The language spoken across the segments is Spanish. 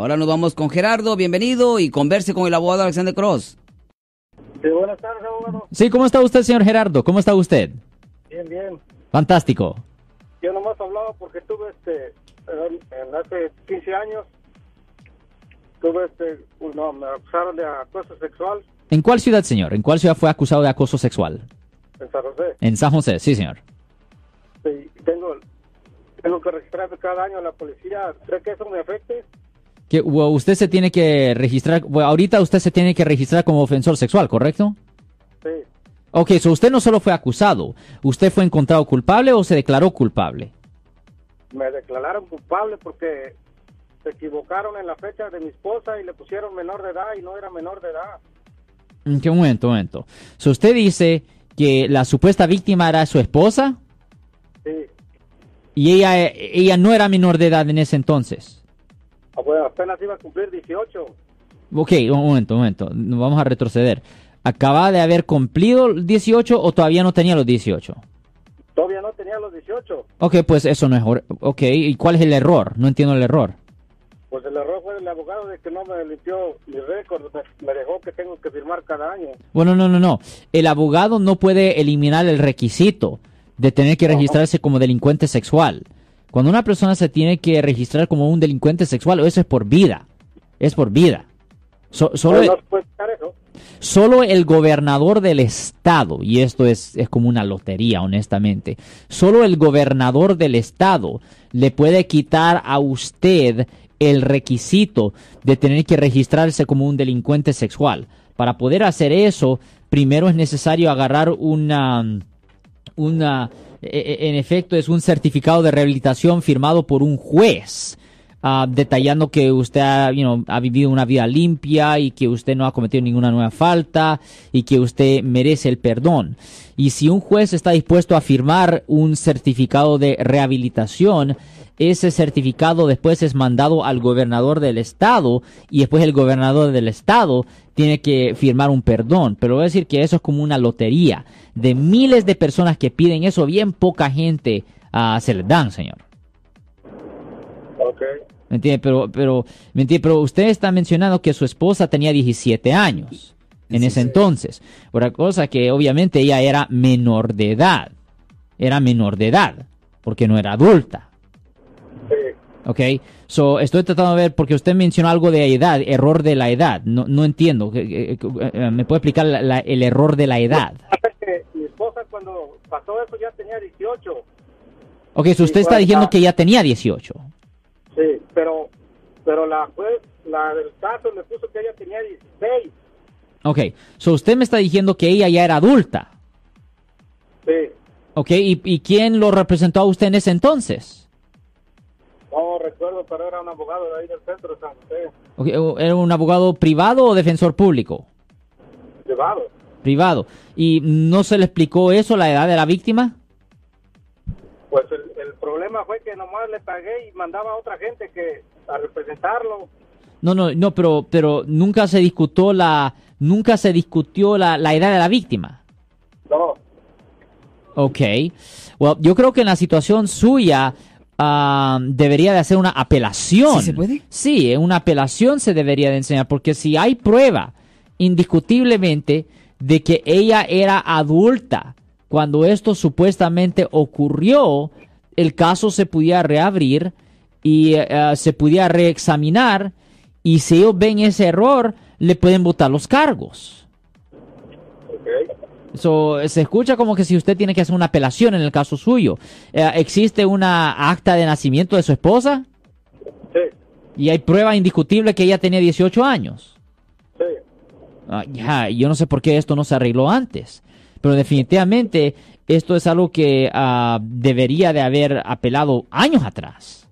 Ahora nos vamos con Gerardo, bienvenido y converse con el abogado Alexander Cross. Sí, buenas tardes, abogado. Sí, ¿cómo está usted, señor Gerardo? ¿Cómo está usted? Bien, bien. Fantástico. Yo nomás hablaba porque tuve este, en, en hace 15 años, tuve este, no, me acusaron de acoso sexual ¿En cuál ciudad, señor? ¿En cuál ciudad fue acusado de acoso sexual? en San José. En San José, sí, señor. Sí, tengo, tengo que registrarme cada año a la policía. ¿Cree que eso me afecte? Que usted se tiene que registrar, ahorita usted se tiene que registrar como ofensor sexual, ¿correcto? Sí. Ok, so usted no solo fue acusado, ¿usted fue encontrado culpable o se declaró culpable? Me declararon culpable porque se equivocaron en la fecha de mi esposa y le pusieron menor de edad y no era menor de edad. Mm, ¿Qué momento, un momento? So usted dice que la supuesta víctima era su esposa Sí. y ella, ella no era menor de edad en ese entonces. Ah, Bueno, apenas iba a cumplir 18. Ok, un momento, un momento, nos vamos a retroceder. ¿Acaba de haber cumplido los 18 o todavía no tenía los 18? Todavía no tenía los 18. Ok, pues eso no es... Ok, ¿y cuál es el error? No entiendo el error. Pues el error fue del abogado de que no me limpió mi récord. Me dejó que tengo que firmar cada año. Bueno, no, no, no. El abogado no puede eliminar el requisito de tener que registrarse como delincuente sexual. Cuando una persona se tiene que registrar como un delincuente sexual, eso es por vida. Es por vida. So- solo, no eso. solo el gobernador del estado, y esto es, es como una lotería, honestamente, solo el gobernador del estado le puede quitar a usted el requisito de tener que registrarse como un delincuente sexual. Para poder hacer eso, primero es necesario agarrar una, una, e- e- en efecto, es un certificado de rehabilitación firmado por un juez. ah, detallando que usted ha vivido una vida limpia y que usted no ha cometido ninguna nueva falta y que usted merece el perdón. Y si un juez está dispuesto a firmar un certificado de rehabilitación, ese certificado después es mandado al gobernador del estado y después el gobernador del estado tiene que firmar un perdón. Pero voy a decir que eso es como una lotería. De miles de personas que piden eso, bien poca gente ah, se les dan, señor. Ok. ¿Me entiende? Pero, pero, ¿me entiende? Pero usted está mencionando que su esposa tenía 17 años en ese entonces. Otra cosa que obviamente ella era menor de edad. Era menor de edad, porque no era adulta. ¿Ok? So, estoy tratando de ver, porque usted mencionó algo de edad, error de la edad. No, no entiendo. Eh, eh, eh, ¿Me puede explicar la- la- el error de la edad? Mi esposa cuando pasó eso ya tenía 18. Ok, so usted está diciendo que ya tenía 18. Sí, pero, pero la juez, la del caso le puso que ella tenía 16. Ok, so usted me está diciendo que ella ya era adulta. Sí. Ok, ¿y, y quién lo representó a usted en ese entonces? No recuerdo, pero era un abogado de ahí del centro de San José. ¿Era un abogado privado o defensor público? Privado. Privado. ¿Y no se le explicó eso, la edad de la víctima? Pues el, el problema fue que nomás le pagué y mandaba a otra gente que a representarlo. No, no, no, pero, pero nunca se discutió la, nunca se discutió la, la edad de la víctima. No. Ok. Well, yo creo que en la situación suya debería de hacer una apelación. ¿Sí se puede? Sí, una apelación se debería de enseñar, porque si hay prueba indiscutiblemente de que ella era adulta cuando esto supuestamente ocurrió, el caso se pudiera reabrir y eh, se pudiera reexaminar y si ellos ven ese error, le pueden votar los cargos. So, se escucha como que si usted tiene que hacer una apelación en el caso suyo. Eh, ¿Existe una acta de nacimiento de su esposa? Sí. Y hay prueba indiscutible que ella tenía 18 años. Sí. Ah, ya, yo no sé por qué esto no se arregló antes. Pero definitivamente esto es algo que ah, debería de haber apelado años atrás.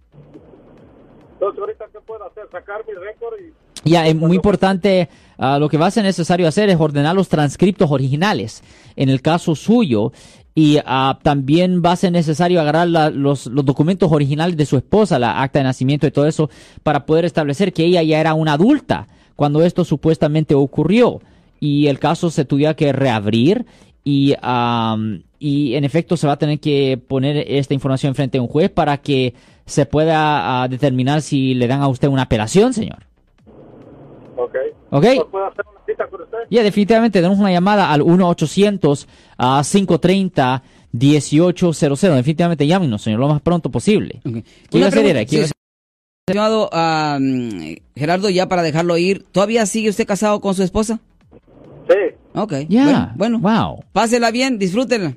Entonces, ahorita, ¿qué puedo hacer? Sacar mi récord y. Ya, es muy importante, ah, lo que va a ser necesario hacer es ordenar los transcriptos originales en el caso suyo y ah, también va a ser necesario agarrar la- los, los documentos originales de su esposa, la acta de nacimiento y todo eso, para poder establecer que ella ya era una adulta cuando esto supuestamente ocurrió y el caso se tuviera que reabrir y, am, y en efecto se va a tener que poner esta información frente a un juez para que se pueda ah, determinar si le dan a usted una apelación, señor. Ok. Ok. ¿Puedo hacer una cita con usted? Ya, definitivamente, tenemos una llamada al 1-800-530-1800. Definitivamente, llámenos, señor, lo más pronto posible. Ok. ¿Qué Una iba a hacer, pregunta, a sí, Estimado ah, mm, Gerardo, ya para dejarlo ir, ¿todavía sigue usted casado con su esposa? Sí. Ok. Ya, Bueno, bueno. wow. Pásela bien, disfrútenla.